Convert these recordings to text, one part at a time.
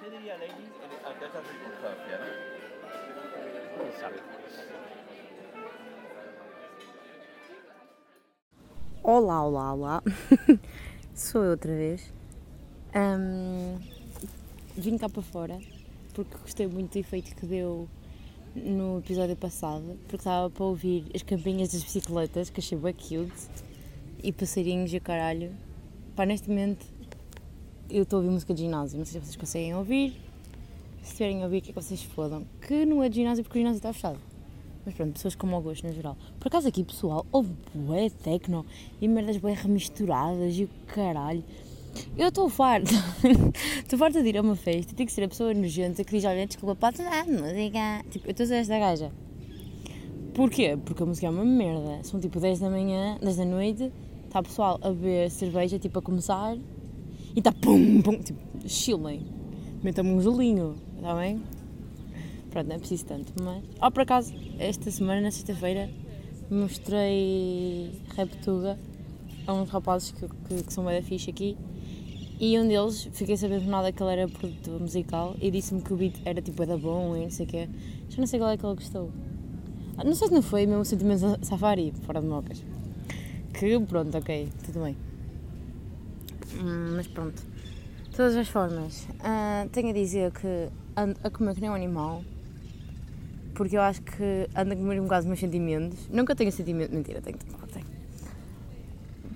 ¿Qué diría Lenny ante esta circunstancia? ¿no? ¿Quién sabe? Olá, olá, olá. Sou eu outra vez. Ahm, vim cá para fora porque gostei muito do efeito que deu no episódio passado, porque estava para ouvir as campinhas das bicicletas, que achei bem cute, e passarinhos e caralho. Pá, neste momento eu estou a ouvir música de ginásio, não sei se vocês conseguem ouvir. Se estiverem a ouvir, que é que vocês fodam. Que não é de ginásio porque o ginásio está fechado. Mas pronto, pessoas com mau gosto no geral. Por acaso aqui, pessoal, houve bué tecno e merdas bué remisturadas e o caralho. Eu estou farta. Estou farta de ir a uma festa tenho que ser a pessoa nojenta que diz, olha, desculpa, pode dar música. Tipo, eu estou a ser esta gaja. Porquê? Porque a música é uma merda. São tipo 10 da manhã, 10 da noite, está o pessoal a beber cerveja, tipo, a começar e está pum, pum, tipo, chilem. Meta-me um gelinho, está bem? Pronto, não é preciso tanto, mas... Oh, por acaso, esta semana, na sexta-feira, mostrei Reptuga a uns rapazes que, que, que são bem da fixe aqui e um deles, fiquei sabendo nada que ele era produtor musical e disse-me que o beat era tipo era bom e não sei o quê. Já não sei qual é que ele gostou. Ah, Não sei se não foi mesmo o sentimento safari, fora de mocas. Que pronto, ok, tudo bem. Mas pronto. De todas as formas, ah, tenho a dizer que ando a comer que nem um animal. Porque eu acho que ando a comer um bocado os meus sentimentos. Nunca tenho sentimento, mentira, tenho, tenho, tenho.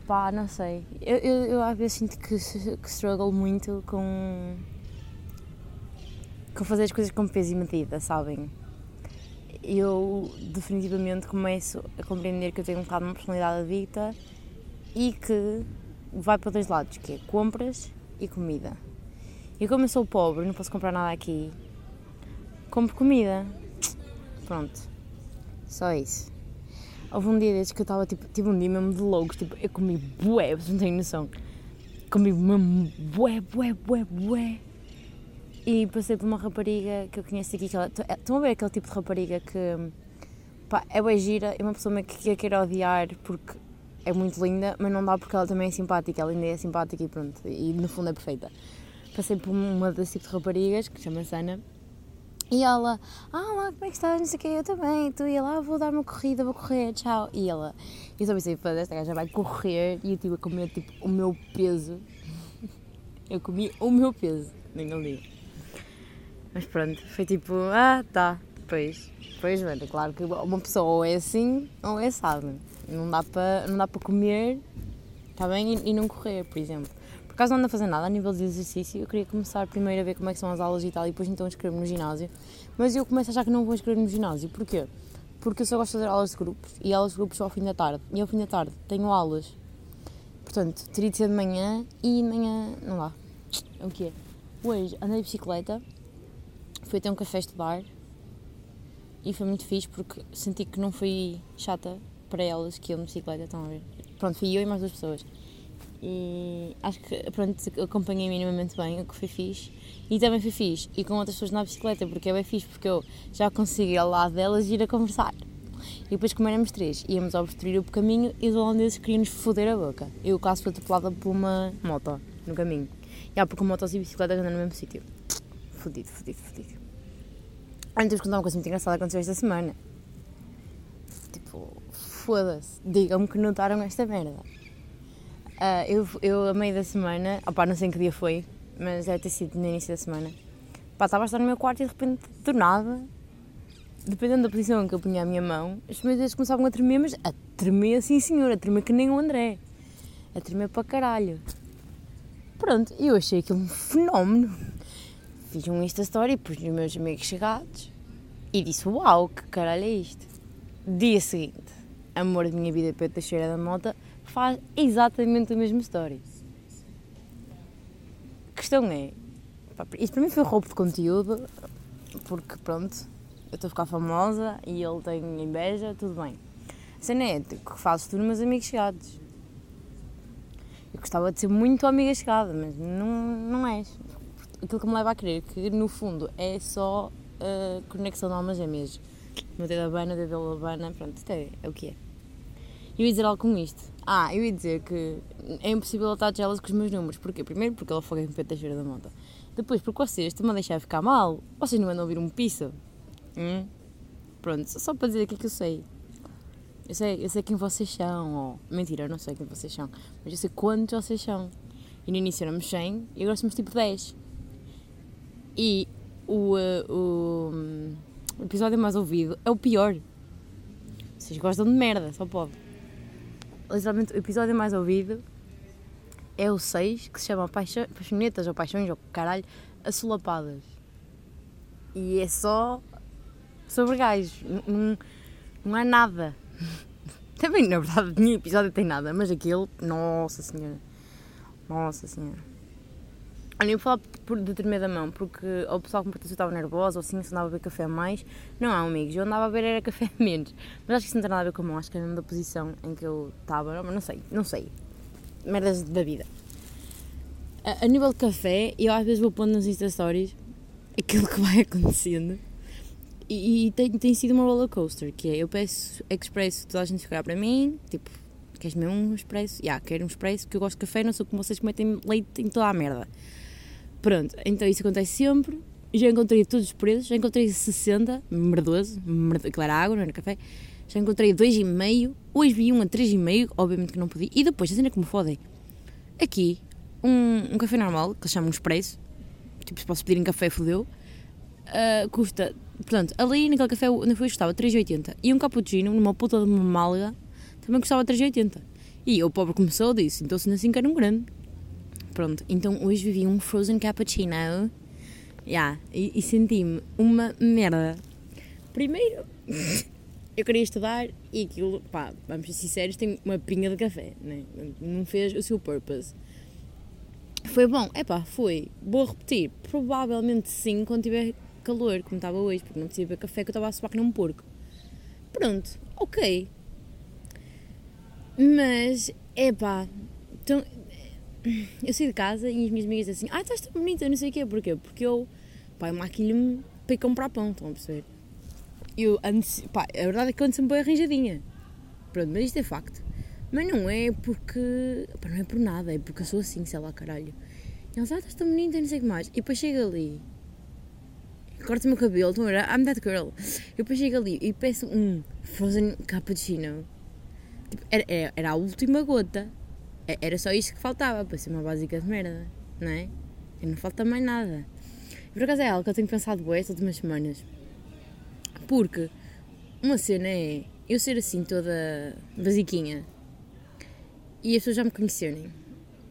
Pá, não sei. Eu, eu, eu às vezes sinto que, que struggle muito com. com fazer as coisas com peso e medida, sabem? Eu definitivamente começo a compreender que eu tenho um bocado uma personalidade adicta e que vai para dois lados, que é compras e comida. E como eu sou pobre, não posso comprar nada aqui, compro comida. Pronto. Só isso. Houve um dia desses que eu estava, tipo, tive um dia mesmo de loucos, tipo, eu comi bué, vocês não têm noção. Comi mesmo bué, bué, bué, bué. E passei por uma rapariga que eu conheço aqui, que ela, estão a ver aquele tipo de rapariga que, pá, é bué gira, é uma pessoa meio que eu quero odiar porque é muito linda, mas não dá porque ela também é simpática, ela ainda é simpática e pronto, e no fundo é perfeita. Passei por uma desse tipo de raparigas, que chama-se Ana, e ela, ah lá, como é que estás? Não sei o quê, eu também. Tu ia lá, vou dar uma corrida, vou correr, tchau. E ela, eu só pensei, "Foda, esta gaja vai correr e eu estive a comer tipo o meu peso. Eu comi o meu peso, nem ali. Mas pronto, foi tipo, ah tá, depois. Pois, mano, claro que uma pessoa ou é assim ou é assado. Não dá para não dá para comer, está bem, e, e não correr, por exemplo. Por acaso não ando a fazer nada a nível de exercício, eu queria começar primeiro a ver como é que são as aulas e tal, e depois então inscrever-me no ginásio. Mas eu começo a achar que não vou inscrever no ginásio. Porquê? Porque eu só gosto de fazer aulas de grupos, e aulas de grupos só ao fim da tarde. E ao fim da tarde tenho aulas. Portanto, teria de ser de manhã, e de manhã não dá. É o que é? Hoje andei de bicicleta, fui até um café estudar, e foi muito fixe porque senti que não fui chata para elas que eu de bicicleta, estão a ver? Pronto, fui eu e mais duas pessoas. E acho que pronto, acompanhei minimamente bem, o que foi fixe. E também foi fixe, e com outras pessoas na bicicleta, porque é bem fixe, porque eu já consegui ao lado delas ir a conversar. E depois, como éramos três, íamos obstruir o caminho e os holandeses queriam-nos foder a boca. Eu quase fui atropelada por uma moto no caminho. Já, porque motos e bicicletas andam no mesmo sítio. Fodido, fodido, fodido. Antes de contar uma coisa muito engraçada que aconteceu esta semana. Tipo, foda-se. Digam-me que notaram esta merda. Ah, eu, eu, a meio da semana, opá, não sei em que dia foi, mas deve ter sido no início da semana. Pá, estava a estar no meu quarto e de repente, do nada, dependendo da posição em que eu punha a minha mão, os meus dedos começavam a tremer, mas a tremer assim, senhor, a tremer que nem o André. A tremer para caralho. Pronto, eu achei aquilo um fenómeno. Fiz um Insta Story, pus nos meus amigos chegados e disse: Uau, que caralho é isto? Dia seguinte, amor da minha vida, Pedro Teixeira da Mota, faz exatamente o mesmo story. A questão é: isto para mim foi roubo de conteúdo, porque pronto, eu estou a ficar famosa e ele tem inveja, tudo bem. A cena é que fazes tu nos meus amigos chegados. Eu gostava de ser muito amiga chegada, mas não, não és. Aquilo que me leva a crer que no fundo é só a conexão de almas gêmeas. O meu dedo abana, o dedo abana, pronto, é, é o que é. Eu ia dizer algo com isto. Ah, eu ia dizer que é impossível estar jealous com os meus números. Porquê? Primeiro porque ela foi em pé cheira da moto. Depois porque vocês estão-me a deixar ficar mal. Vocês não andam a ouvir um piso. Hum? Pronto, só para dizer aqui que eu sei. Eu sei, eu sei quem vocês são. Oh, mentira, eu não sei quem vocês são. Mas eu sei quantos vocês são. E no início éramos 100 e agora somos tipo 10. E o, uh, o, o episódio mais ouvido é o pior. Vocês gostam de merda, só pode. Literalmente, o episódio mais ouvido é o 6, que se chama Paixonetas ou Paixões ou caralho, Assolapadas. E é só sobre gajos. Não, não há nada. Também, na verdade, nenhum episódio tem nada, mas aquele, nossa senhora. Nossa senhora. Eu vou falar por, de tremer da mão, porque o pessoal que me pertence eu estava nervosa, ou assim, se andava a beber café mais. Não há amigos, eu andava a beber era café menos. Mas acho que isso não tem nada a ver com a mão, acho que é mesmo da posição em que eu estava, mas não sei, não sei. Merdas da vida. A, a nível de café, eu às vezes vou pondo nos Insta Stories aquilo que vai acontecendo e, e tem, tem sido uma roller coaster, que é, eu peço expresso, toda a gente ficar para mim, tipo, queres mesmo um expresso? Já, yeah, quero um expresso, que eu gosto de café, não sou como vocês que metem leite em toda a merda. Pronto, então isso acontece sempre. Já encontrei todos os preços, já encontrei 60, merdoso, merdoso era água, não era café. Já encontrei 2,5, hoje vi um a 3,5, obviamente que não podia. E depois, a cena que me fodem, aqui, um, um café normal, que eles chamam expresso, tipo, se posso pedir em café, fodeu, uh, custa Portanto, ali naquele café onde fui custava 3,80 e um cappuccino numa puta de uma malga também custava 3,80. E o pobre começou disse, então se assim que era um grande. Pronto, então hoje vivi um frozen cappuccino yeah, e, e senti-me uma merda. Primeiro, eu queria estudar e aquilo, pá, vamos ser sinceros, tem uma pinga de café, né? não fez o seu purpose. Foi bom, é pá, foi. Vou repetir, provavelmente sim, quando tiver calor, como estava hoje, porque não precisava café, que eu estava a suar que um porco. Pronto, ok. Mas, é pá, então, eu saí de casa e as minhas amigas assim, ah, estás tão bonita, não sei o quê, porquê? Porque eu, pá, eu maquilho-me para ir comprar pão, estão a perceber? Eu antes, pá, a verdade é que eu ando sempre bem arranjadinha. Pronto, mas isto é facto. Mas não é porque, pá, não é por nada, é porque eu sou assim, sei lá, caralho. E eles, ah, estás tão bonita, não sei o que mais. E depois chega ali corto o meu cabelo, estão a ver? I'm that girl. Eu depois chego ali e peço um frozen cappuccino. Tipo, era, era, era, a última gota. Era só isto que faltava para ser uma básica de merda, não é? E não falta mais nada. Por acaso é algo que eu tenho pensado bem estas últimas semanas. Porque uma cena é eu ser assim toda basiquinha e as pessoas já me conhecerem.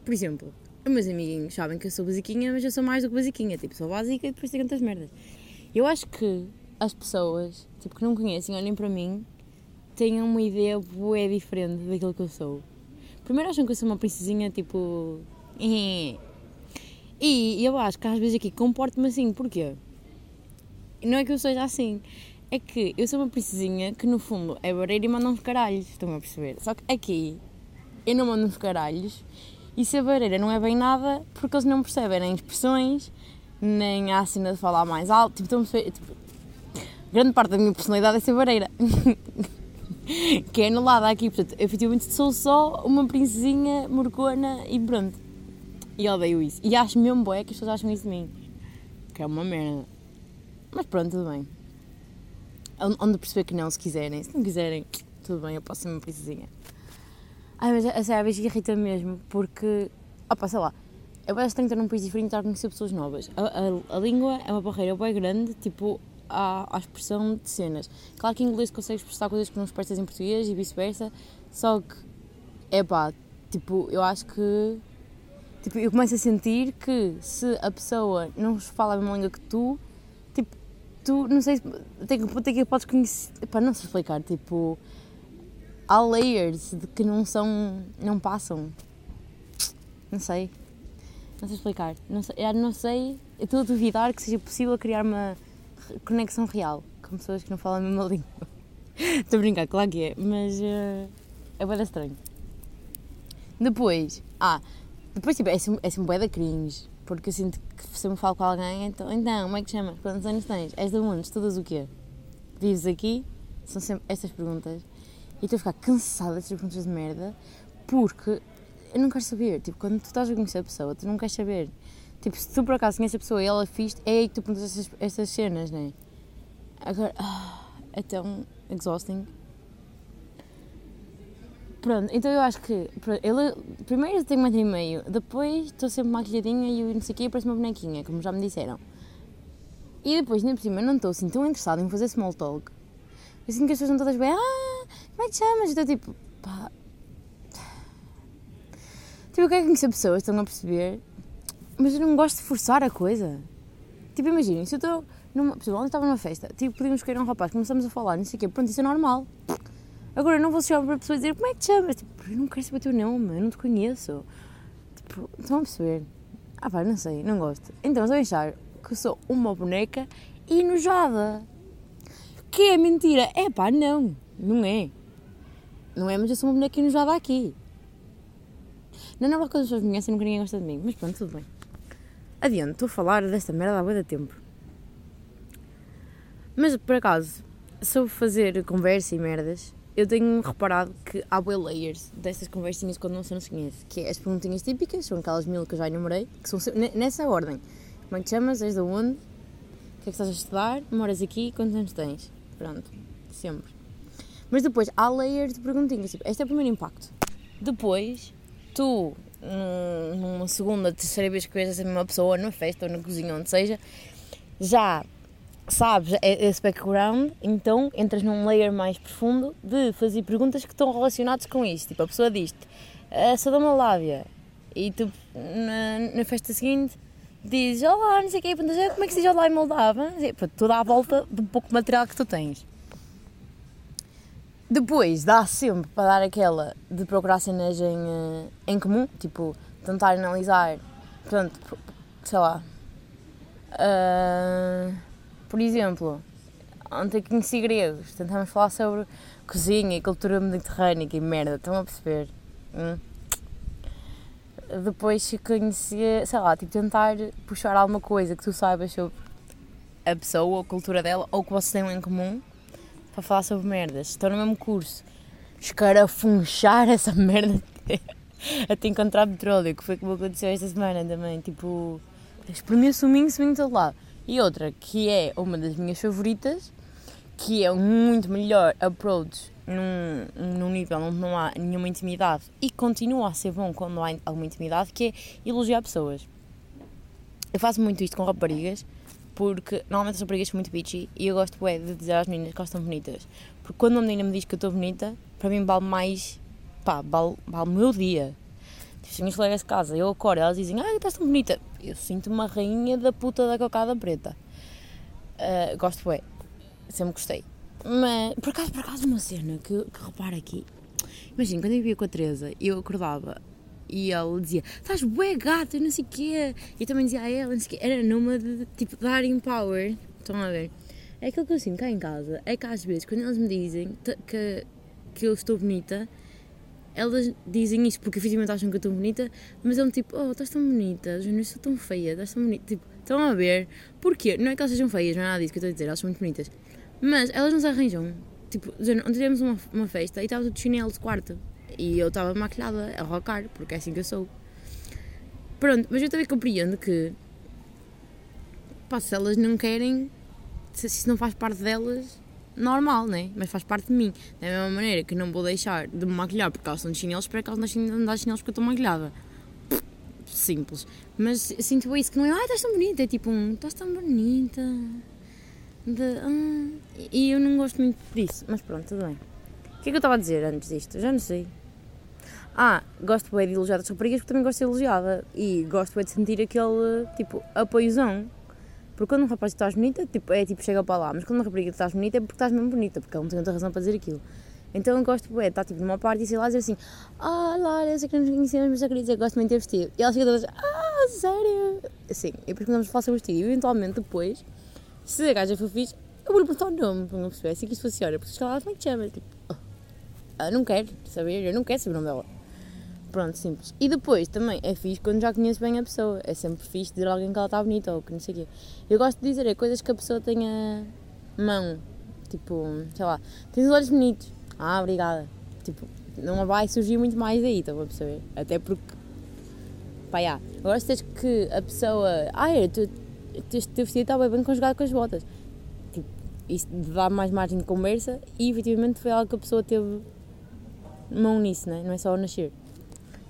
Por exemplo, os meus amiguinhos sabem que eu sou basiquinha, mas eu sou mais do que basiquinha. Tipo, sou básica e depois tenho tantas merdas. Eu acho que as pessoas, tipo, que não me conhecem, olhem para mim, têm uma ideia bué diferente daquilo que eu sou. Primeiro acham que eu sou uma princesinha, tipo... E eu acho que às vezes aqui comporto-me assim, porquê? Não é que eu seja assim, é que eu sou uma princesinha que no fundo é bareira e manda uns caralhos, estão a perceber? Só que aqui eu não mando uns caralhos e se a bareira não é bem nada porque eles não percebem nem expressões, nem a cena de falar mais alto. Tipo, então, tipo, grande parte da minha personalidade é ser vareira. que é anulada aqui. Portanto, efetivamente sou só uma princesinha morcona e pronto. E odeio isso. E acho mesmo boé que as pessoas acham isso de mim. Que é uma merda. Mas pronto, tudo bem. Onde perceber que não, se quiserem. Se não quiserem, tudo bem, eu posso ser uma princesinha. Ai, mas a sério, a vez irrita mesmo, porque. Opa, sei lá é bem estranho estar num país diferente e estar a conhecer pessoas novas. A, a, a, língua é uma barreira bem grande, tipo, à, à expressão de cenas. Claro que em inglês consegues expressar coisas que não expressas em português e vice-versa, só que, é pá, tipo, eu acho que. Tipo, eu começo a sentir que se a pessoa não fala a mesma língua que tu, tipo, tu, não sei, tem que, tem que podes conhecer. Pá, não sei explicar, tipo. Há layers de que não são. não passam. Não sei. Não sei explicar. Não sei, não sei. Eu estou a duvidar que seja possível criar uma conexão real com pessoas que não falam a mesma língua. Estou a brincar, claro que é, mas uh, é bem estranho. Depois, ah, depois tipo, é sempre, é sempre bué da cringe, porque eu sinto que se eu me falo com alguém, então, então, como é que chamas? Quantos anos tens? És de onde? Estudas o quê? Vives aqui? São sempre estas perguntas. E estou a ficar cansada destas perguntas de merda porque eu não quero saber. Tipo, quando tu estás a conhecer a pessoa, tu não queres saber. Tipo, se tu por acaso conheces a pessoa e ela fiz, é aí que tu perguntas estas cenas, não é? Agora, ah, é tão exhausting. Pronto, então eu acho que ele, primeiro tenho um metro e meio, depois estou sempre maquilhadinha e não sei o quê, parece uma bonequinha, como já me disseram. E depois, nem por cima, não estou assim tão interessada em fazer small talk. Eu sinto que as pessoas estão todas bem, ah, como é que te chamas? Estou tipo, pá. Tipo, eu quero conhecer pessoas, estão a perceber, mas eu não gosto de forçar a coisa. Tipo, imaginem, se eu estou numa. Por exemplo, ontem estava numa festa, tipo, podíamos escolher um rapaz, começamos a falar, não sei o quê, pronto, isso é normal. Agora, eu não vou chegar para a pessoa e dizer como é que te chamas? Tipo, eu não quero saber o teu nome, eu não te conheço. Tipo, estão a perceber? Ah pá, não sei, não gosto. Então, estou a achar que sou uma boneca enojada. Que é mentira? É pá, não, não é. Não é, mas eu sou uma boneca enojada aqui. Não, é quando as pessoas me conhecem, nunca ninguém gosta de mim. Mas pronto, tudo bem. Adiante, estou a falar desta merda há muito tempo. Mas por acaso, sobre fazer conversa e merdas, eu tenho reparado que há boas layers destas conversinhas quando não se nos conhece, que é as perguntinhas típicas, são aquelas mil que eu já enumerei, que são nessa ordem. Como é que te chamas? És de onde? O que é que estás a estudar? Moras aqui? Quantos anos tens? Pronto, sempre. Mas depois há layers de perguntinhas, tipo, este é o primeiro impacto. Depois, tu, numa segunda, terceira vez que vês essa mesma pessoa na festa ou na cozinha, onde seja, já sabes esse background, então entras num layer mais profundo de fazer perguntas que estão relacionadas com isso. Tipo, a pessoa diz-te, ah, sou da Malásia, e tu na, na festa seguinte dizes, olá, não sei o quê, como é que se diz olá em Moldava? Tudo à volta do pouco material que tu tens. Depois dá sempre para dar aquela de procurar cenas em, eh, em comum, tipo, tentar analisar, portanto, sei lá. Uh, por exemplo, ontem conheci gregos, tentamos falar sobre cozinha e cultura mediterrânea e merda, estão a perceber? Hum? Depois conhecer, sei lá, tipo, tentar puxar alguma coisa que tu saibas sobre a pessoa, a cultura dela, ou que vocês tenham em comum, para falar sobre merdas. Estou no mesmo curso. Escarafunchar essa merda até encontrar petróleo, que foi como aconteceu esta semana também. Tipo, espremer suminho, suminho de todo lado. E outra, que é uma das minhas favoritas, que é um muito melhor approach num, num nível onde não há nenhuma intimidade e continua a ser bom quando há alguma intimidade, que é elogiar pessoas. Eu faço muito isto com raparigas, porque normalmente as raparigas são muito bitchy e eu gosto é, de dizer às meninas que elas estão bonitas. Porque quando uma menina me diz que eu estou bonita, para mim vale mais, pá, vale, vale o meu dia. Tipo, se minhas colegas de casa, eu acordo, elas dizem, ah, estás tão bonita. Eu sinto uma rainha da puta da cocada preta. Uh, gosto, é. Sempre gostei. Mas, por acaso, por acaso, uma cena que, que repara aqui. Imagina, quando eu vivia com a Teresa, eu acordava e ele dizia, estás bué gata, não sei o quê. E eu também dizia a ela, não sei o quê. Era numa de, tipo, dar power. Estão a ver? É aquilo que eu sinto cá em casa, é que às vezes, quando eles me dizem que, que eu estou bonita, elas dizem isto porque efetivamente acham que eu estou bonita, mas eu tipo, oh, estás tão bonita, eu sou tão feia, estás tão bonita. Tipo, estão a ver? Porquê? Não é que elas sejam feias, não é nada disso que eu estou a dizer, elas são muito bonitas. Mas elas não se arranjam. Tipo, ontem tivemos uma, uma festa e estava tudo chinelo de quarto. E eu estava maquilhada, a rocar, porque é assim que eu sou. Pronto, mas eu também compreendo que. Pá, se elas não querem, se isso não faz parte delas, normal, né? Mas faz parte de mim. Da mesma maneira que não vou deixar de me maquilhar elas são de chinelos, para andar de chinelos porque eu estou maquilhada. Simples. Mas sinto isso que não é, ah, estás tão bonita. É tipo um, estás tão bonita. De, ah. E eu não gosto muito disso. Mas pronto, tudo bem. O que é que eu estava a dizer antes disto? Já não sei. Gosto bem de elogiar as raparigas porque também gosto de ser elogiada. E gosto bem de sentir aquele, tipo, apoiozão porque quando um rapaz estás bonita, tipo, é tipo, chega para lá. Mas quando uma rapariga estás bonita é porque estás mesmo bonita, porque ela não tem outra razão para dizer aquilo. Então eu gosto, é, está tipo numa parte e sei lá dizer assim: Ah, Lara, eu sei que não nos conhecemos, mas eu queria dizer que gosto muito de vestido. E ela chega toda Ah, sério? Assim, e depois começamos a falar sobre vestido. E eventualmente depois, se a gaja for fixe, eu vou lhe perguntar o nome, para não perceber. Assim que isto funciona, porque se ela como é que te chama? Tipo, ah, não quero saber, eu não quero saber o nome dela. Pronto, simples. E depois também é fixe quando já conheço bem a pessoa. É sempre fixe dizer a alguém que ela está bonita ou que não sei o quê. Eu gosto de dizer é coisas que a pessoa tenha mão. Tipo, sei lá, tens os olhos bonitos. ah, obrigada. Tipo, não vai surgir muito mais daí, estão a perceber? Até porque, pá, já. Agora se tens que a pessoa, ah, é, tu, este teu vestido está bem, bem conjugado com as botas. Tipo, isso dá mais margem de conversa e efetivamente foi algo que a pessoa teve mão nisso, né? não é só ao nascer.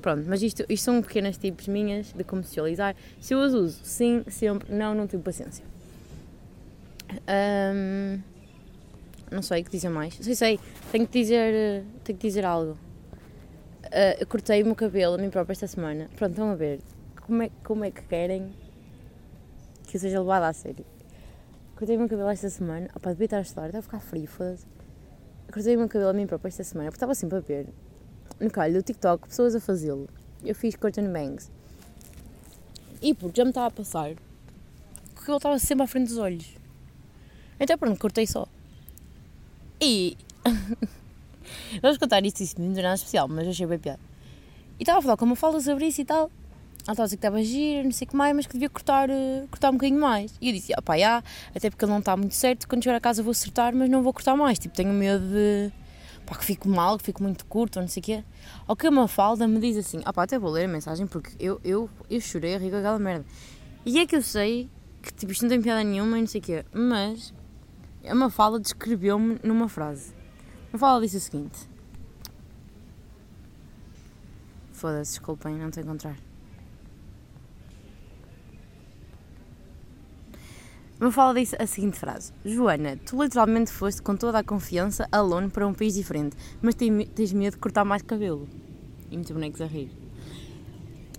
Pronto, mas isto, isto são pequenas tipos minhas de como socializar. Se eu as uso, sim, sempre, não, não tenho paciência. Um, não sei o que dizer mais. Sei, sei, tenho que dizer, tenho que dizer algo. Uh, eu cortei o meu cabelo a mim própria esta semana. Pronto, estão a ver. Como é, como é que querem que eu seja levada a sério? Cortei o meu cabelo esta semana. Opa, devia estar a estudar, deve ficar frio, foda-se. Cortei o meu cabelo a mim própria esta semana porque estava sempre a ver no calho do TikTok pessoas a fazê-lo. Eu fiz curtain bangs. E porque já me estava a passar, o cabelo estava sempre à frente dos olhos. Então pronto, cortei só. E. Vamos contar isto, isso não é nada especial, mas achei bem piada. E estava a falar com uma fala sobre isso e tal. Ela estava a dizer que estava gira, não sei o que mais, mas que devia cortar, uh, cortar um bocadinho mais. E eu disse, ah pá, já, até porque ele não está muito certo, quando chegar a casa vou acertar, mas não vou cortar mais. Tipo, tenho medo de pá, que fico mal, que fico muito curto, ou não sei o quê. Ao que uma falda me diz assim, ah pá, até vou ler a mensagem porque eu, eu, eu chorei a rir com aquela merda. E é que eu sei que tipo, isto não tem piada nenhuma e não sei o quê, mas a Mafalda descreveu-me numa frase. A Mafalda disse o seguinte. Foda-se, desculpem, não te encontrar. Mafalda disse a seguinte frase: Joana, tu literalmente foste com toda a confiança alone para um país diferente, mas tens medo de cortar mais cabelo. E muitos bonecos a rir.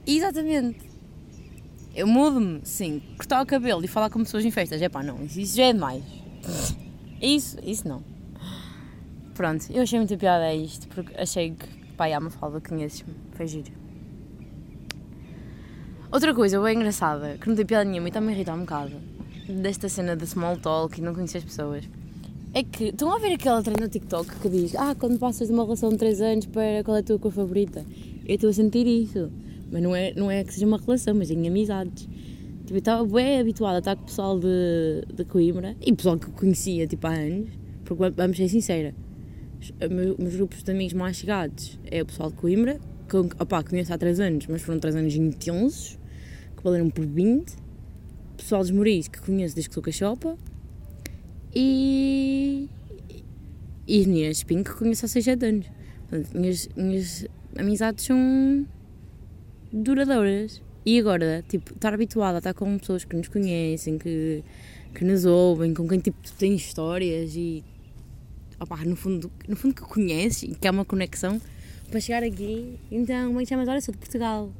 Exatamente. Eu mudo-me, sim. Cortar o cabelo e falar com pessoas em festas. É pá, não, isso já é demais. Isso, isso não. Pronto, eu achei muito piada a isto, porque achei que, pá, há uma falda, conheces-me, foi giro. Outra coisa bem engraçada, que não tem piada nenhuma e está-me a irritar um bocado, desta cena de small talk e não conhecer as pessoas, é que estão a ver aquela trend no TikTok que diz Ah, quando passas de uma relação de 3 anos para qual é a tua cor favorita? Eu estou a sentir isso, mas não é, não é que seja uma relação, mas em amizades. Tipo, eu estava bem habituada a estar com o pessoal de, de Coimbra e pessoal que eu conhecia tipo, há anos, porque vamos ser sincera, os meus grupos de amigos mais chegados é o pessoal de Coimbra, que opa, conheço há 3 anos, mas foram 3 anos intensos, que valeram por 20. Pessoal dos Moris, que conheço desde que sou cachopa. E. E de Espinho, que conheço há 6, 7 anos. Portanto, minhas, minhas amizades são duradouras. E agora, tipo, estar habituada a estar com pessoas que nos conhecem, que, que nos ouvem, com quem tipo, tem histórias e no, fundo, no fundo que conheces e que há uma conexão para chegar aqui. Então, como é que? Olha, sou de Portugal.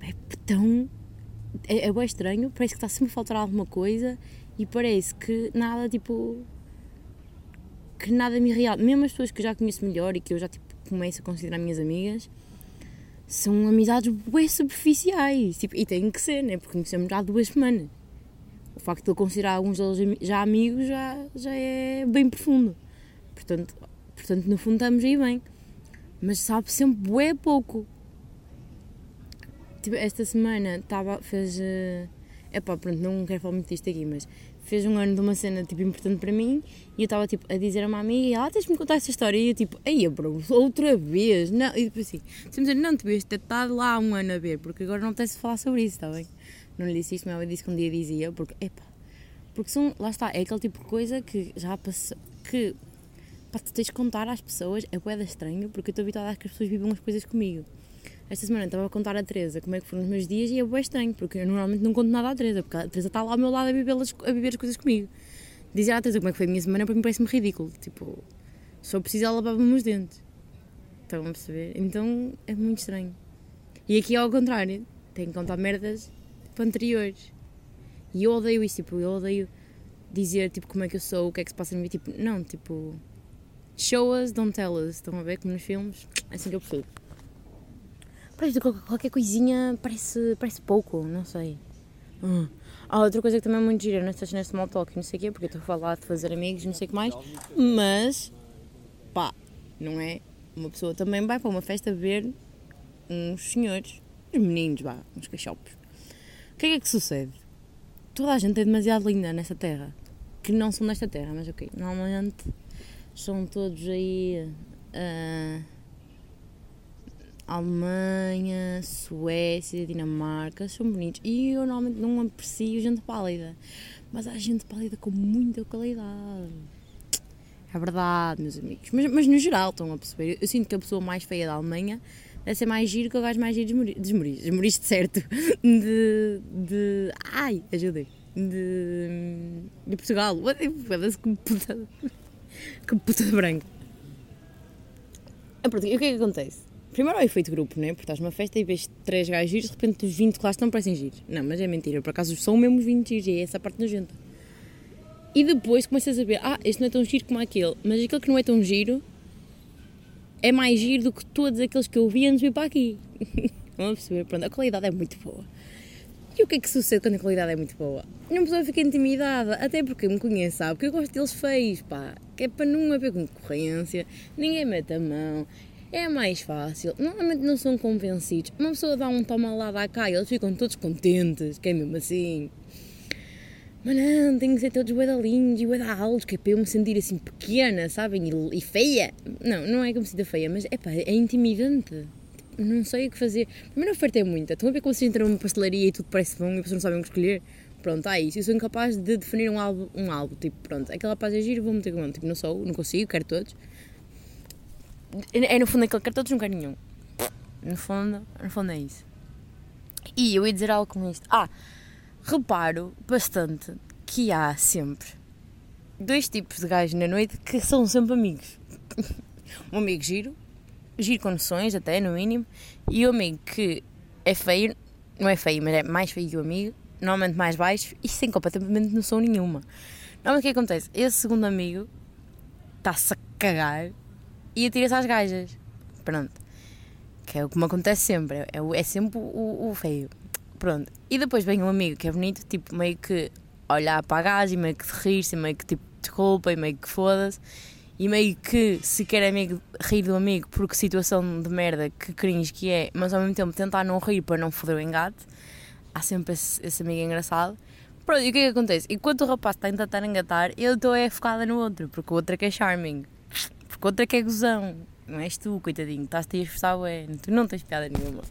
É tão. É, é bem estranho, parece que está sempre a faltar alguma coisa e parece que nada, tipo. que nada me real. Mesmo as pessoas que eu já conheço melhor e que eu já tipo, começo a considerar minhas amigas são amizades bem superficiais. Tipo, e tem que ser, né? Porque conhecemos já há duas semanas. O facto de eu considerar alguns deles já amigos já, já é bem profundo. Portanto, portanto, no fundo estamos aí bem. Mas sabe sempre bem pouco. Tipo, esta semana estava, fez. Uh, epá, pronto, não quero falar muito disto aqui, mas fez um ano de uma cena tipo importante para mim e eu estava tipo a dizer a uma amiga, ah, tens de me contar essa história e eu tipo, aí bro, outra vez, não, e depois assim, dizer, não, te devias ter estado lá um ano a ver, porque agora não tens de falar sobre isso, está bem? Não lhe disse isto, mas ela disse que um dia dizia, porque, epá, porque são, lá está, é aquele tipo de coisa que já passou, que, pá, tu tens de contar às pessoas, é boeda estranho, porque eu estou habituada a que as pessoas vivam as coisas comigo. Esta semana estava a contar à Teresa como é que foram os meus dias e é bem estranho, porque eu normalmente não conto nada à Teresa, porque a Teresa está lá ao meu lado a viver, as, a as coisas comigo. Dizer à Teresa como é que foi a minha semana para mim parece-me ridículo. Tipo, só preciso ela lavar-me os dentes. Estão a perceber? Então é muito estranho. E aqui é ao contrário, tenho que contar merdas tipo, anteriores. E eu odeio isso, tipo, eu odeio dizer tipo como é que eu sou, o que é que se passa em mim, tipo, não, tipo, show us, don't tell us. Estão a ver como nos filmes? É assim que eu prefiro. Pois, qualquer coisinha parece, parece pouco, não sei. Hum. Há outra coisa que também é muito gira nestas neste small talk, não sei o quê, porque eu estou a falar de fazer amigos, não sei o que mais, mas, pá, não é? Uma pessoa também vai para uma festa ver uns senhores, uns meninos, vá, uns cachopos. O que é que, é sucede? Toda a gente é demasiado linda nesta terra, que não são desta terra, mas ok, normalmente são todos aí. Uh, Alemanha, Suécia, Dinamarca, são bonitos. E eu normalmente não aprecio gente pálida, mas há gente pálida com muita qualidade. É verdade, meus amigos. Mas, mas no geral, estão a perceber? Eu sinto que a pessoa mais feia da Alemanha deve ser mais giro que o gajo mais giro desmoriste. Desmoriste, certo? De. de. Ai, ajudem. De. de Portugal. Foda-se que puta. que puta branca. Ah, e o que é que acontece? Primeiro é o efeito grupo, né? Porque estás numa festa e vês três gajos giros, de repente os 20 que lá estão parecem giros. Não, mas é mentira, por acaso são mesmo os 20 giros e é essa parte nojenta. E depois começas a ver, ah, este não é tão giro como aquele, mas aquele que não é tão giro é mais giro do que todos aqueles que eu vi antes de vir para aqui. Vamos perceber, pronto, a qualidade é muito boa. E o que é que sucede quando a qualidade é muito boa? Uma pessoa fica intimidada, até porque me conhece, sabe? Porque eu gosto deles feios, pá. Que é para não haver concorrência, ninguém mete a mão é mais fácil. Normalmente não são convencidos. Uma pessoa dá um toma lá, dá cá e eles ficam todos contentes, que é mesmo assim. Mas não, tem que ser todos lindos e bué altos, que é para eu me sentir assim pequena, sabem? E, e, feia. Não, não é que eu me sinta feia, mas é pá, é intimidante. Não sei o que fazer. A primeira oferta é muita. Estão a ver como vocês entram numa pastelaria e tudo parece bom e vocês não sabem o que escolher? Pronto, há isso. Eu sou incapaz de definir um álbum, um álbum. Tipo, pronto, aquela rapaz é giro, vou meter com Tipo, não sou, não consigo, quero todos. É no fundo aquele todos, não quer nenhum. No fundo, no fundo é isso. E eu ia dizer algo com isto. Ah, reparo bastante que há sempre dois tipos de gajos na noite que são sempre amigos. um amigo giro, giro com noções até, no mínimo, e o um amigo que é feio, não é feio, mas é mais feio que o amigo, normalmente mais baixo e sem completamente noção nenhuma. Normalmente o que acontece? Esse segundo amigo está-se a cagar e atira-se às gajas. Pronto. Que é o que me acontece sempre. É, é sempre o, o, feio. Pronto. E depois vem um amigo que é bonito, tipo, meio que olhar para a gaja e meio que rir-se, meio que tipo, desculpa e meio que foda-se. E meio que se quer amigo, rir do amigo porque situação de merda que cringe que é, mas ao mesmo tempo tentar não rir para não foder o engate. Há sempre esse, esse amigo engraçado. Pronto, e o que é que acontece? Enquanto o rapaz está a tentar engatar, eu estou é focada no outro, porque o outro é que é charming contra que é gozão. Não és tu, coitadinho, estás-te a esforçar, ué. Tu não tens piada nenhuma.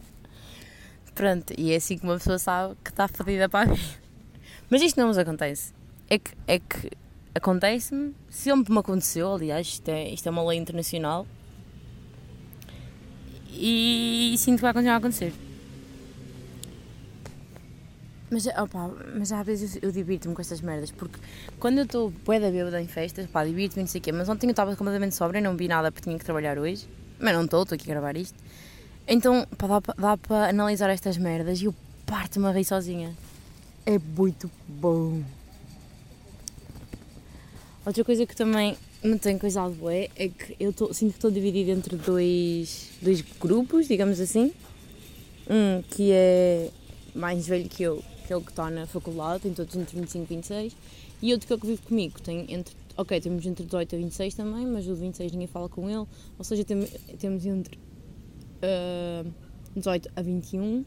Pronto, e é assim que uma pessoa sabe que está fodida para a vida. Mas isto não nos acontece. É que, é que acontece-me, sempre me aconteceu, aliás, isto é, isto é uma lei internacional. E, e sinto que vai continuar a acontecer. Mas, opa, mas às vezes eu, eu divirto-me com estas merdas, porque quando eu estou bué da bêbada em festas, pá, divirto-me, não sei o quê, mas ontem eu estava completamente sobra e não vi nada porque tinha que trabalhar hoje, mas não estou, estou aqui a gravar isto. Então, pá, dá, dá para analisar estas merdas e eu parto-me a rir sozinha. É muito bom. Outra coisa que também me tem coisado bué é que eu tô, sinto que estou dividida entre dois, dois grupos, digamos assim. Um que é mais velho que eu, que é o que está na faculdade, tem todos entre 25 e 26, e outro que é o que vive comigo, tem entre, ok, temos entre 18 a 26 também, mas o de 26 ninguém fala com ele, ou seja, tem, temos entre uh, ah, 18 a 21,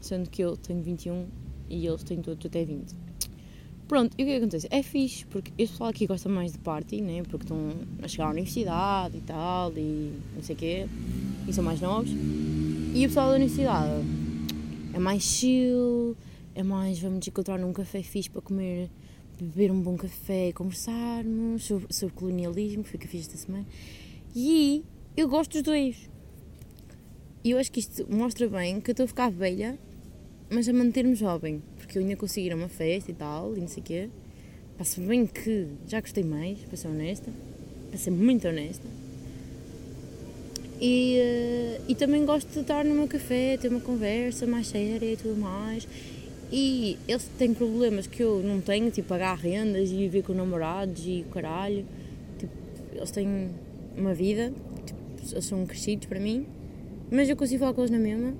sendo que eu tenho 21 e eles têm todos até 20. Pronto, e o é que acontece? É fixe, porque este pessoal aqui gosta mais de party, né? Porque estão a chegar à universidade e tal, e não sei o quê, e são mais novos. E o pessoal da universidade é mais chill, é mais vamos encontrar num café fixe para comer, beber um bom café, conversarmos sobre, sobre colonialismo, foi o que eu fiz esta semana. E eu gosto dos dois. E eu acho que isto mostra bem que eu estou a ficar velha, mas a manter-me jovem, porque eu ainda consigo ir a uma festa e tal, e não sei o quê. Passo bem que já gostei mais, para ser honesta, para ser muito honesta. E, uh, e também gosto de estar no meu café, ter uma conversa mais séria e tudo mais. E eles têm problemas que eu não tenho, tipo pagar rendas e viver com namorados e o caralho. Tipo, eles têm uma vida, tipo, eles são crescidos para mim, mas eu consigo falar com eles na mesma.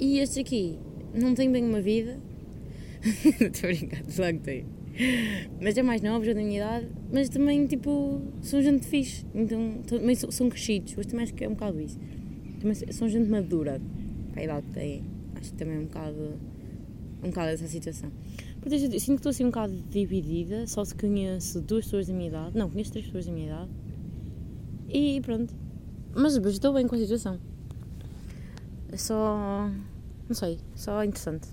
E estes aqui não têm bem uma vida. Estou a brincar, só que tem. Mas é mais novos, já da minha idade, mas também tipo são gente fixe, então também são crescidos, mas também acho que é um bocado isso. Também são gente madura para a idade que têm. Acho que também é um bocado um bocado essa situação. Porque eu sinto que estou assim um bocado dividida, só se conheço duas pessoas da minha idade, não, conheço três pessoas da minha idade, e pronto. Mas, mas estou bem com a situação. É só. não sei, só interessante.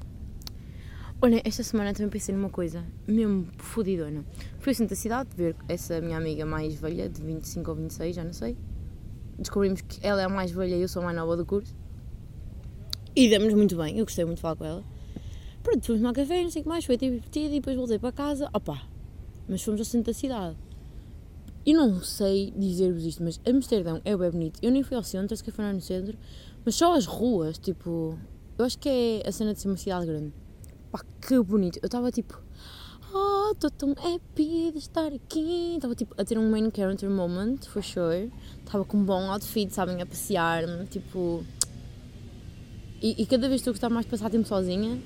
Olha, esta semana também pensei numa coisa, mesmo fodidona. Fui assim da cidade ver essa minha amiga mais velha, de 25 ou 26, já não sei. Descobrimos que ela é a mais velha e eu sou a mais nova do curso. E demos muito bem, eu gostei muito de falar com ela. Pronto, fomos tomar café, não sei o que mais, foi divertido e depois voltei para casa. Opá, mas fomos ao centro da cidade. E não sei dizer-vos isto, mas Amsterdão é bem bonito. Eu nem fui ao centro, acho que foi no centro, mas só as ruas, tipo. Eu acho que é a cena de ser uma cidade grande. Pá, que bonito. Eu estava tipo. Ah, oh, estou tão happy de estar aqui. Estava tipo a ter um main character moment, for sure. Estava com um bom outfit, sabem, a passear-me, tipo. E, e, cada vez estou a gostar mais de passar tempo sozinha.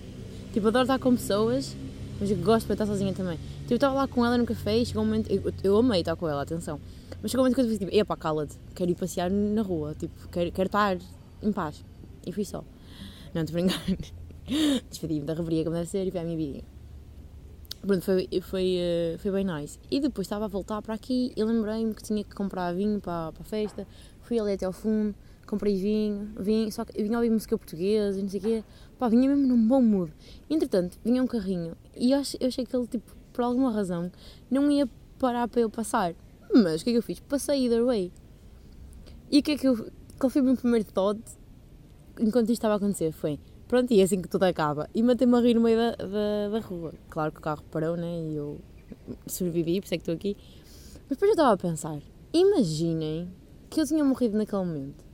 Tipo, adoro estar com pessoas, mas gosto de estar sozinha também. Tipo, eu estava lá com ela no café e chegou um momento. Eu, eu amei estar com ela, atenção. Mas chegou um momento que eu disse, tipo, epá, cala-te, quero ir passear na rua, tipo, quero, quero estar em paz. E fui só. Não, estou brincando. Despedi-me da reveria como deve ser e fui à minha vida. Pronto, foi, foi, uh, foi bem nice. E depois estava a voltar para aqui e lembrei-me que tinha que comprar vinho para, para a festa. Fui ali até ao fundo comprei vinho, vinho, só que vinha a ouvir música portuguesa e não sei o quê, pá, vinha mesmo num bom mood. Entretanto, vinha um carrinho e eu, eu achei que ele, tipo, por alguma razão, não ia parar para eu passar. Mas o que é que eu fiz? Passei either way. E o que é que eu. Qual foi o meu primeiro thought enquanto isto estava a acontecer? Foi, pronto, e é assim que tudo acaba. E matei-me a rir no meio da, da, da, rua. Claro que o carro parou, né? E eu sobrevivi, por isso é que estou aqui. Mas depois eu estava a pensar, imaginem que eu tinha morrido naquele momento.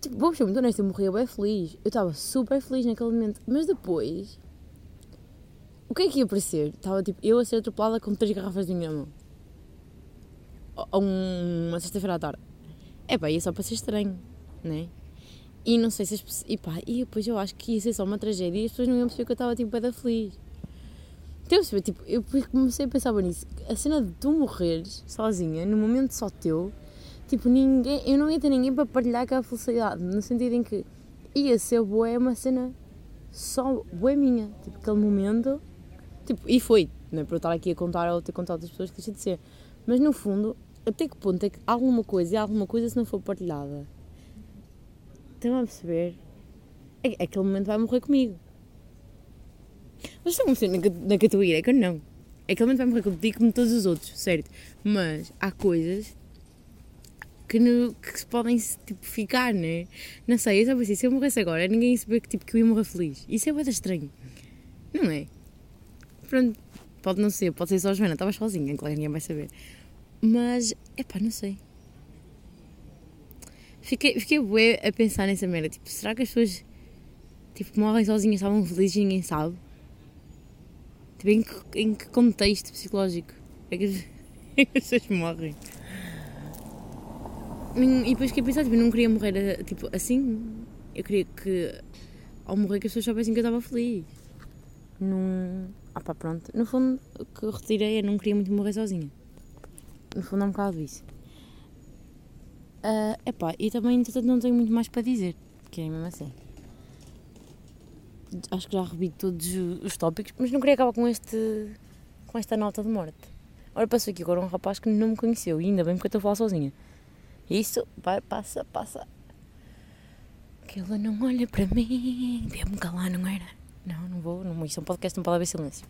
Tipo, vou ser muito honesta, eu morri bem feliz. Eu estava super feliz naquele momento. Mas depois. O que é que ia parecer? Estava tipo eu a ser atropelada com três garrafas de vinho na mão. A uma sexta-feira à tarde. É pá, ia só para ser estranho, né? E não sei se as pessoas. E pá, e depois eu acho que ia ser só uma tragédia e as pessoas não iam perceber que eu estava tipo bem feliz. Então, eu perceber, tipo, eu comecei a pensar nisso. A cena de tu morreres sozinha, num momento só teu, Tipo, ninguém, eu não ia ter ninguém para partilhar aquela felicidade, no sentido em que ia ser boa, é uma cena só boa minha. Tipo, aquele momento. Tipo, e foi, não é para eu estar aqui a contar ou ter contado outras pessoas que deixa de ser. Mas no fundo, até que ponto é que alguma coisa e alguma coisa se não for partilhada? Estão a perceber? É, aquele momento vai morrer comigo. Mas estão a perceber na, na categoria, é que eu não. Aquele momento vai morrer comigo como todos os outros, certo? Mas há coisas que, no, que podem tipo, ficar, né? Não sei, eu só pensei, se eu morresse agora, ninguém ia saber que, tipo, que eu ia morrer feliz. Isso é muito estranho, não é? Pronto, pode não ser, pode ser só a Joana, estava sozinha, claro, ninguém vai saber. Mas, é pá, não sei. Fiquei, fiquei bué a pensar nessa merda, tipo, será que as pessoas, tipo, morrem sozinhas estavam felizes e ninguém sabe? Tipo, em que, em que contexto psicológico é que as, é que as pessoas morrem? E depois fiquei a pensar, tipo, eu não queria morrer eh, tipo, assim. Eu queria que ao morrer que as pessoas soubessem que eu estava feliz. Num. Ah pá, pronto. No fundo, o que eu retirei é não queria muito morrer sozinha. No fundo é um bocado isso. Uh, epá, e também, entretanto, não tenho muito mais para dizer. Que é mesmo assim. Acho que já revi todos os tópicos, mas não queria acabar com este. com esta nota de morte. Ora, passou aqui agora um rapaz que não me conheceu e ainda bem porque eu estou a falar sozinha. Isso, vai, passa, passa. Que ela não olha para mim. Vê-me calar, não era? Não, não vou. Não, isto é um podcast, não pode haver silêncio.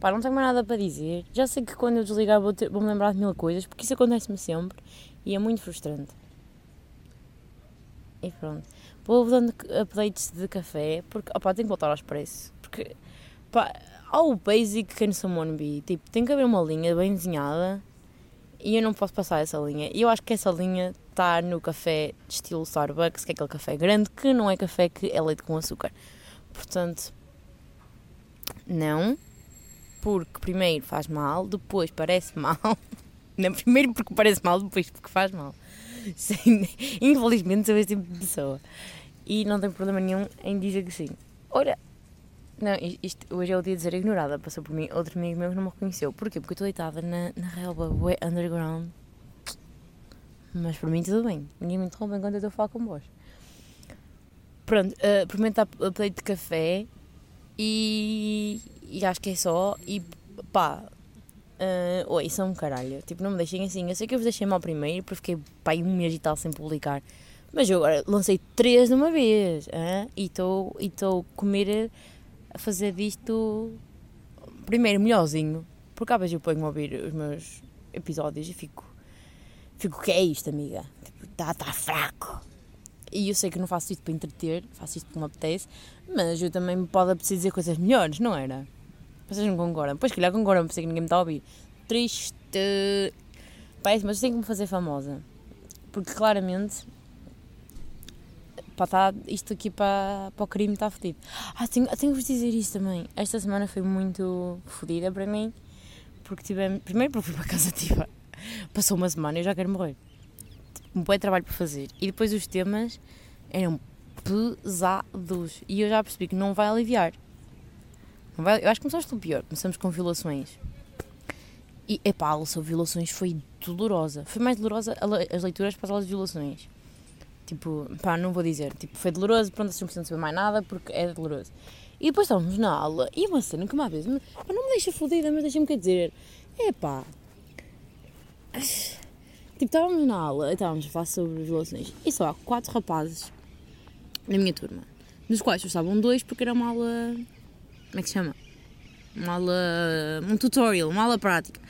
Pá, não tenho mais nada para dizer. Já sei que quando eu desligar vou, ter, vou me lembrar de mil coisas, porque isso acontece-me sempre e é muito frustrante. E pronto. Vou dando updates de café, porque, opá, tenho que voltar ao expresso. Porque, pá, ao basic can someone be? Tipo, tem que haver uma linha bem desenhada e eu não posso passar essa linha. E eu acho que essa linha está no café estilo Starbucks, que é aquele café grande, que não é café que é leite com açúcar. Portanto, não. Porque primeiro faz mal, depois parece mal. Não, primeiro porque parece mal, depois porque faz mal. Sim, infelizmente sou esse tipo de pessoa. E não tenho problema nenhum em dizer que sim. Ora, não, isto, hoje é o dia de ser ignorada. Passou por mim outro amigo meu que não me reconheceu. Porquê? Porque eu estou deitada na, na relva way underground. Mas para mim tudo bem. Ninguém me interrompe enquanto eu estou a falar com vós. Pronto, uh, eh, experimentar update de café. E, e acho que é só. E pá, uh, oi, são um caralho. Tipo, não me deixem assim. Eu sei que eu vos deixei mal primeiro porque fiquei pá, um mês e tal sem publicar. Mas eu agora lancei três de uma vez. Hein? E estou a comer a fazer disto primeiro melhorzinho. Porque às vezes eu ponho a ouvir os meus episódios e fico. Fico, o que é isto, amiga? Tipo, tá, tá fraco. E eu sei que não faço isto para entreter, faço isto porque me apetece, mas eu também me pode apetecer dizer coisas melhores, não era? Vocês não concordam? Pois, calhar concordam, isso é que ninguém me está a ouvir. Triste. Parece, mas eu tenho que me fazer famosa. Porque claramente. Pá, tá, isto aqui para, para o crime está fodido. Ah, tenho, tenho vos dizer isto também. Esta semana foi muito fodida para mim. Porque tivemos. Primeiro porque fui para casa ativa. Passou uma semana e eu já quero morrer um bom trabalho para fazer. E depois os temas eram pesados. E eu já percebi que não vai aliviar. Não vai, eu acho que começamos pelo pior. Começamos com violações. E, epá, a sobre violações foi dolorosa. Foi mais dolorosa as leituras para as aulas de violações. Tipo, pá, não vou dizer. Tipo, foi doloroso, pronto, vocês não precisam saber mais nada porque é doloroso. E depois estávamos na aula e uma cena que uma vez, não me deixa fodida, mas deixa-me quer dizer. Epá. Tipo, estávamos na aula, estávamos a falar sobre violações e só há quatro rapazes na minha turma, dos quais só estavam dois porque era uma aula. Como é que se chama? Uma aula. um tutorial, uma aula prática.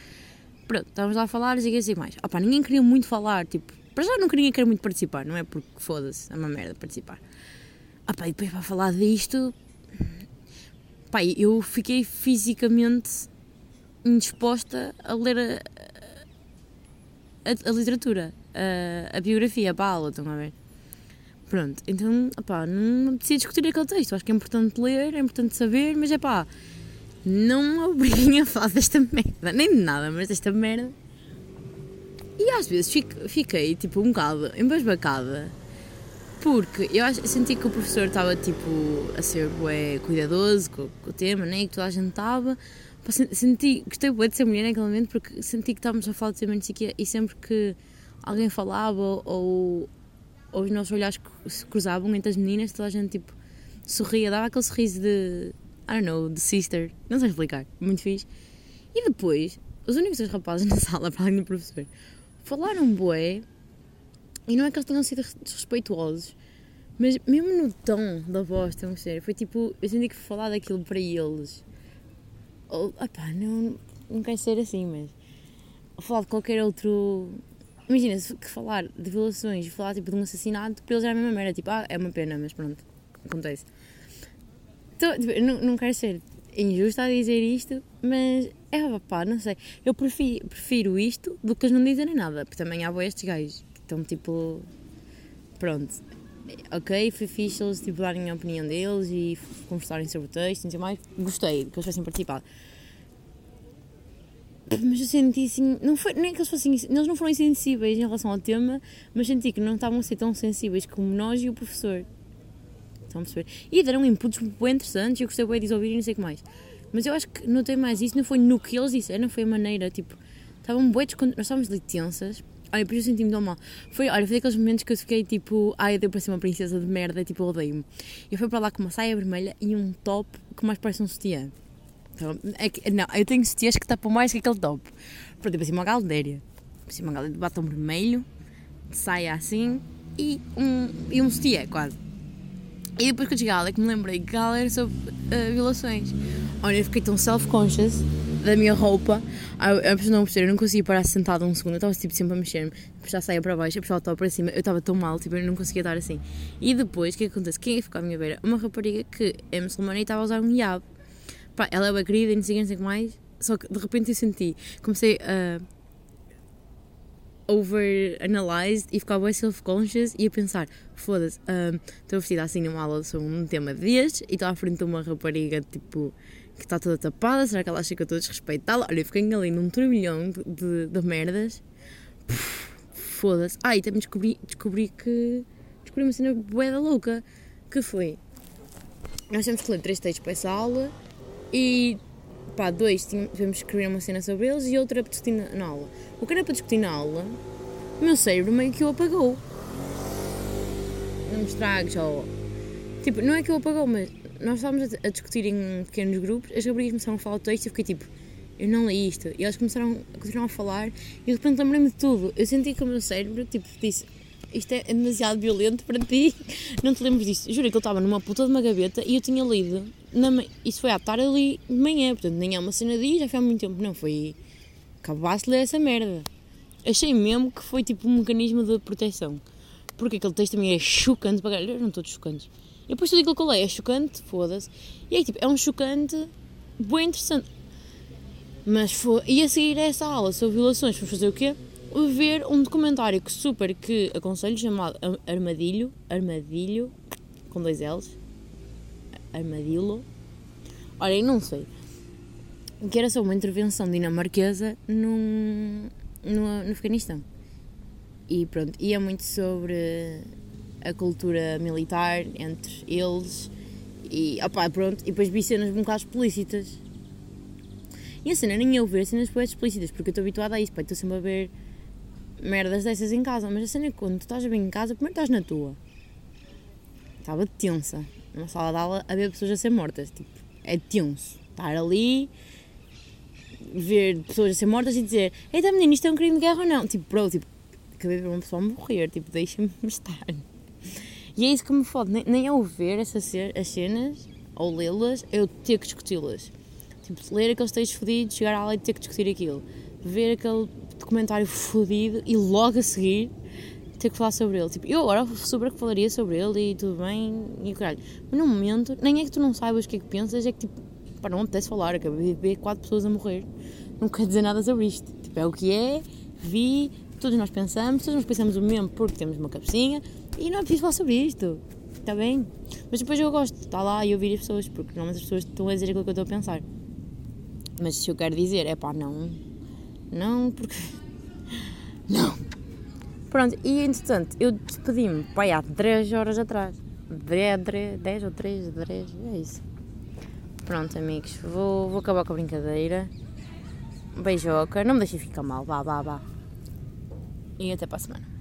Pronto, estávamos lá a falar e assim mais. Opá, ninguém queria muito falar, tipo, para já não queria, querer muito participar, não é porque foda-se, é uma merda participar. Opá, e depois para falar disto. Pá, eu fiquei fisicamente indisposta a ler a, a, a literatura, a, a, biografia, a aula, estão a ver? Pronto, então, opá, não apetecia discutir aquele texto. Acho que é importante ler, é importante saber, mas é pá, não me obriguem a falar desta merda, nem de nada, mas desta merda. E às vezes fiquei, tipo, um bocado embasbacada, porque eu senti que o professor estava, tipo, a ser bué, cuidadoso com, com, o tema, né, e que toda a gente estava, senti, gostei muito de ser mulher naquele momento porque senti que estávamos a falar de psiquiatra e sempre que alguém falava ou, ou os nossos olhares se cruzavam entre as meninas, toda a gente tipo sorria, dava aquele sorriso de I don't know, de sister, não sei explicar, muito fixe. E depois, os únicos dois rapazes na sala, para além do professor, falaram bué e não é que eles tenham sido desrespeituosos, mas mesmo no tom da voz, estão a ser, foi tipo, eu senti que falar daquilo para eles ou, opá, não, não quero ser assim, mas. falar de qualquer outro. Imagina, se que falar de violações, falar tipo de um assassinato, para eles é a mesma merda. Tipo, ah, é uma pena, mas pronto, acontece. Então, tipo, não, não quero ser injusta a dizer isto, mas é pá, não sei. Eu prefiro, prefiro isto do que eles não dizerem nada, porque também há estes gajos que estão tipo. Pronto, ok, foi fixe eles tipo, darem a opinião deles e conversarem sobre o texto e mais. Gostei que eles tivessem participado. Mas eu senti assim, não foi, nem que eles fossem, eles não foram insensíveis em relação ao tema, mas senti que não estavam a ser tão sensíveis como nós e o professor. Estão a perceber? E deram inputs bem interessantes, eu gostei bem de ouvir e não sei o que mais. Mas eu acho que notei mais isso, não foi no que eles disseram, foi a maneira, tipo, estavam bem nós estávamos de tensas, Olha, depois eu senti-me tão mal. Foi, olha, foi aqueles momentos que eu fiquei tipo, ai, eu dei para ser uma princesa de merda, tipo, odeio-me. Eu fui para lá com uma saia vermelha e um top que mais parece um sutiã. Então, é que, não, eu tenho sutiãs que tapam mais que aquele top. Pronto, eu parecia uma galdéria. Parecia uma galdéria de batom vermelho, de saia assim e um, e um sutiã quase. E depois que eu aula é que me lembrei que a era sobre uh, violações. Olha, eu fiquei tão self-conscious da minha roupa. Eu, eu não perceber, eu não conseguia parar sentada um segundo. Eu estava tipo, sempre a mexer-me, puxar a saia para baixo, a o top para cima. Eu estava tão mal, tipo, eu não conseguia estar assim. E depois, o que, é acontece? Quem é ficou à minha beira? Uma rapariga que é muçulmana e estava a usar um hiab. Pá, ela é bem querida e não sei o que mais. Só que de repente eu senti, comecei a. Uh, over-analyzed e ficava bem self-conscious e a pensar: foda-se, um, estou vestida assim numa aula sobre um tema de dias e estou à frente de uma rapariga tipo que está toda tapada, será que ela acha que eu estou a desrespeitá-la? Olha, eu fiquei ali num turbilhão de, de, de merdas. Foda-se. Ah, e também descobri, descobri que. Descobri uma cena boeda louca. Que foi. Nós temos que ler três textos para essa aula e. pá, dois tivemos que escrever uma cena sobre eles e outra para discutir na, aula. O que era para discutir na aula, o meu cérebro meio que o apagou. Não me estragues, ou. Tipo, não é que o apagou, mas nós estávamos a, a discutir em pequenos grupos, as raparigas começaram a falar o texto e eu fiquei tipo, eu não li isto. E elas começaram a continuar a falar e de repente lembrei-me de tudo. Eu senti que o meu cérebro, tipo, disse, isto é demasiado violento para ti, não te lembres disso. Juro que ele estava numa puta de uma gaveta e eu tinha lido, na, isso foi à tarde ali de manhã, portanto nem é uma cena de já foi há muito tempo, não, foi, acabaste de ler essa merda. Achei mesmo que foi tipo um mecanismo de proteção, porque aquele texto também é chocante para caralho, não todos chocantes. E depois tudo aquilo que eu leio é chocante, foda-se, e é tipo, é um chocante bem interessante. Mas foi, e a seguir a essa aula sobre violações, fomos fazer o quê? Ver um documentário que super que aconselho chamado Am- Armadilho, Armadilho, com dois L's, olha, eu não sei, que era sobre uma intervenção dinamarquesa num, no, no Afeganistão. E pronto, e é muito sobre a cultura militar entre eles e opá, pronto, e depois vi cenas um bocado explícitas. E a cena nem eu ver cenas depois explícitas, porque eu estou habituada a isso, pá, estou sempre a ver merdas dessas em casa, mas a cena é que quando tu estás bem em casa, primeiro estás na tua. Estava tensa, numa sala de aula, a ver pessoas a ser mortas, tipo, é tenso. Estar ali, ver pessoas a ser mortas e dizer, eita menino, isto é um crime de guerra ou não? Tipo, bro, tipo, acabei de ver uma pessoa morrer, tipo, deixa-me estar. E é isso que me fode, nem, eu ver essas as cenas, ou lê-las, eu ter que discuti-las. Tipo, ler aqueles textos fodidos, chegar à aula e ter que discutir aquilo. Ver aquele documentário fodido e logo a seguir ter que falar sobre ele. Tipo, eu agora super que falaria sobre ele e tudo bem e o caralho. Mas no momento, nem é que tu não saibas o que é que pensas, é que tipo, pá, não me apetece falar, acabei de ver quatro pessoas a morrer. Não quero dizer nada sobre isto. Tipo, é o que é, vi, todos nós pensamos, todos nós pensamos o mesmo porque temos uma cabecinha e não é preciso falar sobre isto. Está bem? Mas depois eu gosto de estar lá e ouvir as pessoas, porque normalmente as pessoas estão a dizer aquilo que eu estou a pensar. Mas se eu quero dizer, é pá, não. Não, porque. Não. Pronto, e entretanto, eu despedi-me, pá, há 3 horas atrás. 10, 10 ou 3, 10, é isso. Pronto, amigos, vou, vou acabar com a brincadeira. Beijoca, não me deixem ficar mal, vá, vá, vá. E até para a semana.